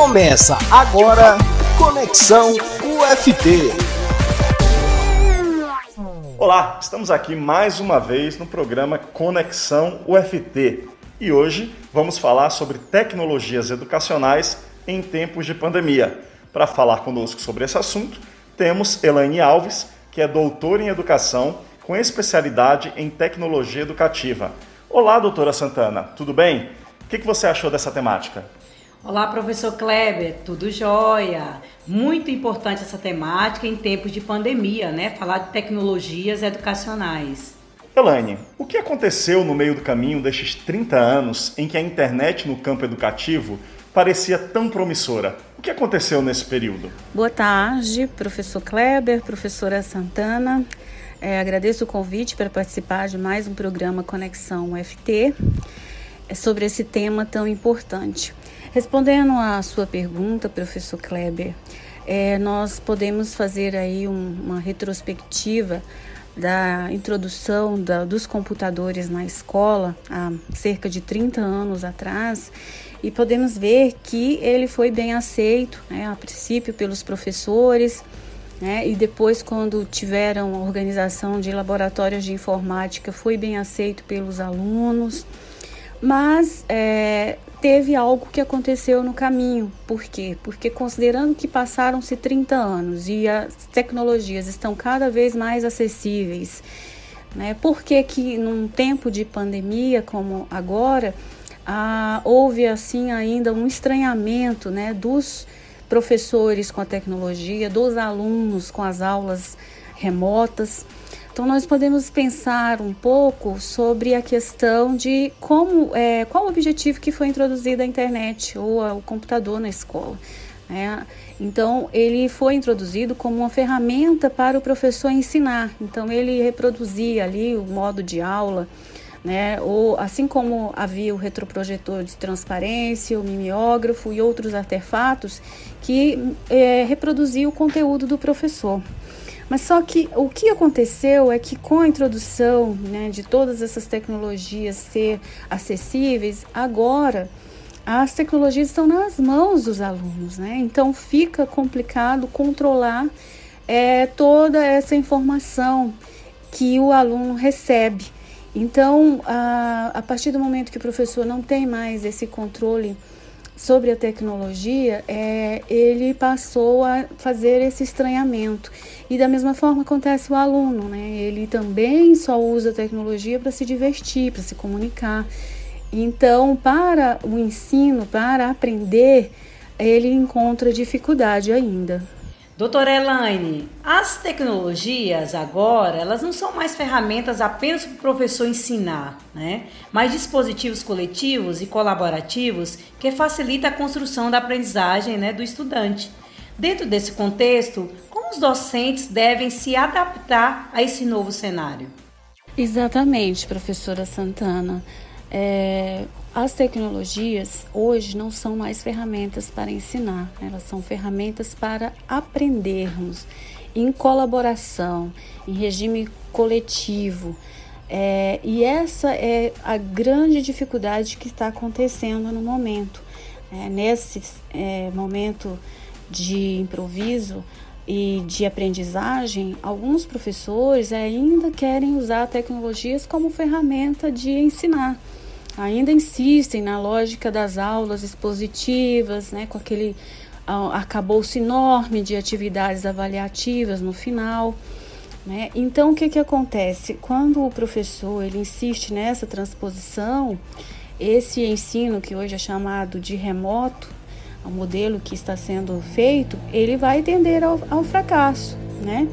Começa agora Conexão UFT. Olá, estamos aqui mais uma vez no programa Conexão UFT e hoje vamos falar sobre tecnologias educacionais em tempos de pandemia. Para falar conosco sobre esse assunto, temos Elaine Alves, que é doutora em educação com especialidade em tecnologia educativa. Olá, doutora Santana, tudo bem? O que você achou dessa temática? Olá, professor Kleber, tudo jóia? Muito importante essa temática em tempos de pandemia, né? Falar de tecnologias educacionais. Elaine, o que aconteceu no meio do caminho destes 30 anos em que a internet no campo educativo parecia tão promissora? O que aconteceu nesse período? Boa tarde, professor Kleber, professora Santana. É, agradeço o convite para participar de mais um programa Conexão UFT sobre esse tema tão importante. Respondendo à sua pergunta, professor Kleber, é, nós podemos fazer aí um, uma retrospectiva da introdução da, dos computadores na escola há cerca de 30 anos atrás e podemos ver que ele foi bem aceito, né, a princípio pelos professores, né, e depois quando tiveram a organização de laboratórios de informática foi bem aceito pelos alunos, mas é, teve algo que aconteceu no caminho. Por quê? Porque considerando que passaram-se 30 anos e as tecnologias estão cada vez mais acessíveis, né? Por que que num tempo de pandemia como agora, houve assim ainda um estranhamento, né, dos professores com a tecnologia, dos alunos com as aulas remotas? Então, nós podemos pensar um pouco sobre a questão de como, é, qual o objetivo que foi introduzido a internet ou o computador na escola. Né? Então, ele foi introduzido como uma ferramenta para o professor ensinar. Então, ele reproduzia ali o modo de aula, né? Ou assim como havia o retroprojetor de transparência, o mimeógrafo e outros artefatos que é, reproduzia o conteúdo do professor. Mas só que o que aconteceu é que com a introdução né, de todas essas tecnologias ser acessíveis, agora as tecnologias estão nas mãos dos alunos, né? Então fica complicado controlar é, toda essa informação que o aluno recebe. Então, a, a partir do momento que o professor não tem mais esse controle sobre a tecnologia, é, ele passou a fazer esse estranhamento. E da mesma forma acontece o aluno, né? Ele também só usa a tecnologia para se divertir, para se comunicar. Então, para o ensino, para aprender, ele encontra dificuldade ainda. Doutora Elaine, as tecnologias agora, elas não são mais ferramentas apenas para o professor ensinar, né? mas dispositivos coletivos e colaborativos que facilitam a construção da aprendizagem né, do estudante. Dentro desse contexto, como os docentes devem se adaptar a esse novo cenário? Exatamente, professora Santana. É, as tecnologias hoje não são mais ferramentas para ensinar, elas são ferramentas para aprendermos em colaboração, em regime coletivo. É, e essa é a grande dificuldade que está acontecendo no momento. É, nesse é, momento de improviso e de aprendizagem, alguns professores ainda querem usar tecnologias como ferramenta de ensinar ainda insistem na lógica das aulas expositivas, né, com aquele arcabouço enorme de atividades avaliativas no final. Né? Então, o que, que acontece? Quando o professor ele insiste nessa transposição, esse ensino que hoje é chamado de remoto, o modelo que está sendo feito, ele vai tender ao, ao fracasso, né?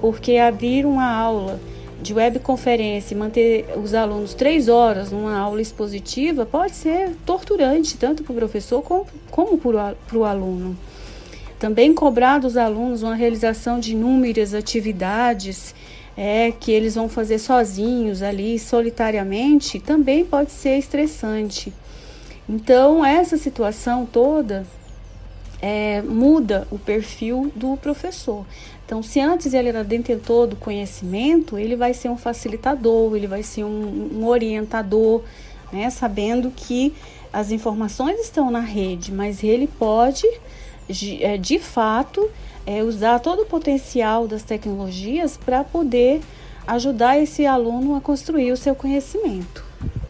Porque abrir uma aula de webconferência e manter os alunos três horas numa aula expositiva pode ser torturante, tanto para o professor como, como para o aluno. Também cobrar dos alunos uma realização de inúmeras atividades é, que eles vão fazer sozinhos ali, solitariamente, também pode ser estressante. Então, essa situação toda é, muda o perfil do professor. Então, se antes ele era detentor do conhecimento, ele vai ser um facilitador, ele vai ser um, um orientador, né, sabendo que as informações estão na rede, mas ele pode, de, é, de fato, é, usar todo o potencial das tecnologias para poder ajudar esse aluno a construir o seu conhecimento.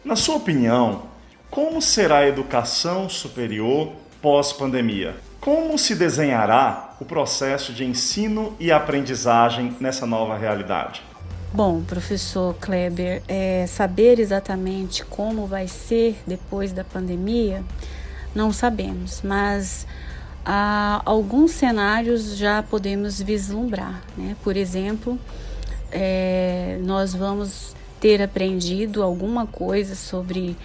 Na sua opinião, como será a educação superior pós-pandemia? Como se desenhará o processo de ensino e aprendizagem nessa nova realidade? Bom, professor Kleber, é, saber exatamente como vai ser depois da pandemia, não sabemos, mas há alguns cenários já podemos vislumbrar. Né? Por exemplo, é, nós vamos ter aprendido alguma coisa sobre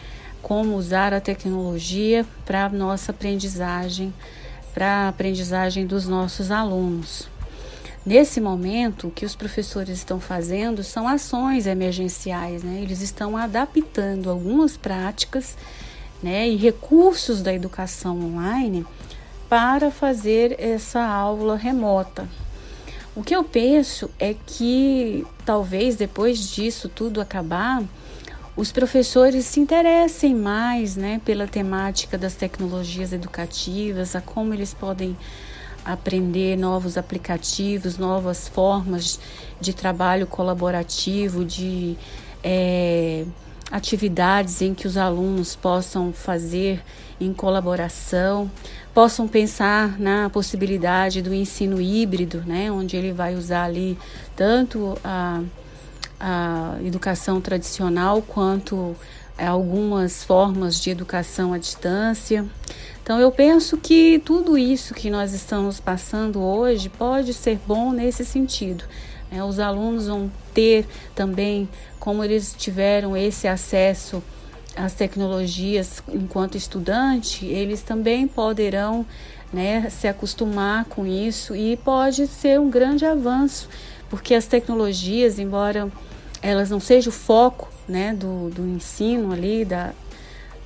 como usar a tecnologia para nossa aprendizagem, para a aprendizagem dos nossos alunos. Nesse momento, o que os professores estão fazendo são ações emergenciais, né? Eles estão adaptando algumas práticas né, e recursos da educação online para fazer essa aula remota. O que eu penso é que talvez depois disso tudo acabar, os professores se interessem mais né, pela temática das tecnologias educativas, a como eles podem aprender novos aplicativos, novas formas de trabalho colaborativo, de é, atividades em que os alunos possam fazer em colaboração, possam pensar na possibilidade do ensino híbrido, né, onde ele vai usar ali tanto a, a educação tradicional quanto algumas formas de educação à distância. Então eu penso que tudo isso que nós estamos passando hoje pode ser bom nesse sentido. Né? Os alunos vão ter também, como eles tiveram esse acesso às tecnologias enquanto estudante, eles também poderão né, se acostumar com isso e pode ser um grande avanço, porque as tecnologias, embora elas não sejam o foco né, do, do ensino ali, da,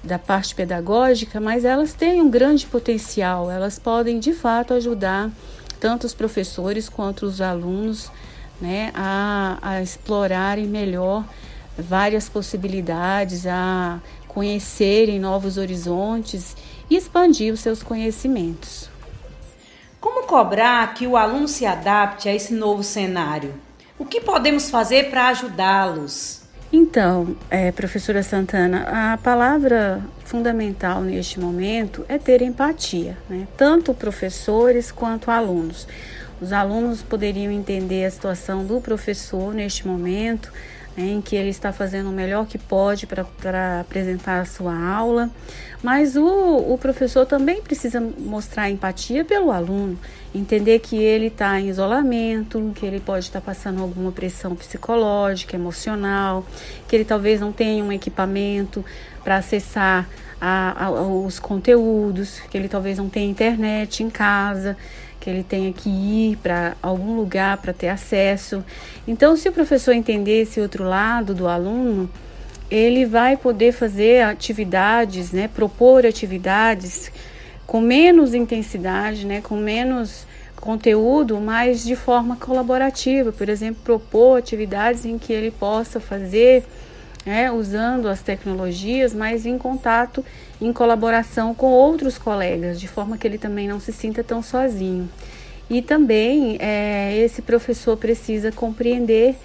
da parte pedagógica, mas elas têm um grande potencial, elas podem de fato ajudar tanto os professores quanto os alunos né, a, a explorarem melhor várias possibilidades, a conhecerem novos horizontes e expandir os seus conhecimentos. Como cobrar que o aluno se adapte a esse novo cenário? O que podemos fazer para ajudá-los? Então, é, professora Santana, a palavra fundamental neste momento é ter empatia, né? tanto professores quanto alunos. Os alunos poderiam entender a situação do professor neste momento, em que ele está fazendo o melhor que pode para apresentar a sua aula, mas o, o professor também precisa mostrar empatia pelo aluno, entender que ele está em isolamento, que ele pode estar passando alguma pressão psicológica, emocional, que ele talvez não tenha um equipamento para acessar a, a, os conteúdos, que ele talvez não tenha internet em casa que ele tenha que ir para algum lugar para ter acesso. Então, se o professor entender esse outro lado do aluno, ele vai poder fazer atividades, né, propor atividades com menos intensidade, né, com menos conteúdo, mas de forma colaborativa. Por exemplo, propor atividades em que ele possa fazer né, usando as tecnologias, mas em contato, em colaboração com outros colegas, de forma que ele também não se sinta tão sozinho. E também é, esse professor precisa compreender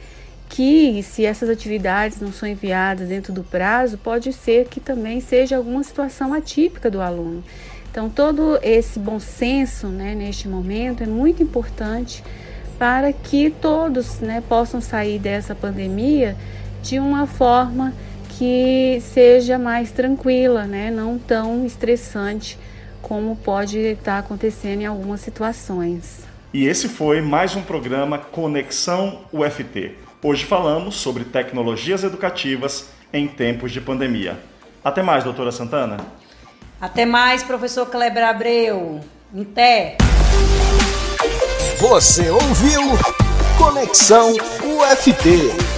que se essas atividades não são enviadas dentro do prazo, pode ser que também seja alguma situação atípica do aluno. Então, todo esse bom senso né, neste momento é muito importante para que todos né, possam sair dessa pandemia de uma forma que seja mais tranquila, né? não tão estressante como pode estar acontecendo em algumas situações. E esse foi mais um programa Conexão UFT. Hoje falamos sobre tecnologias educativas em tempos de pandemia. Até mais, doutora Santana. Até mais, professor Kleber Abreu. Até. Você ouviu Conexão UFT.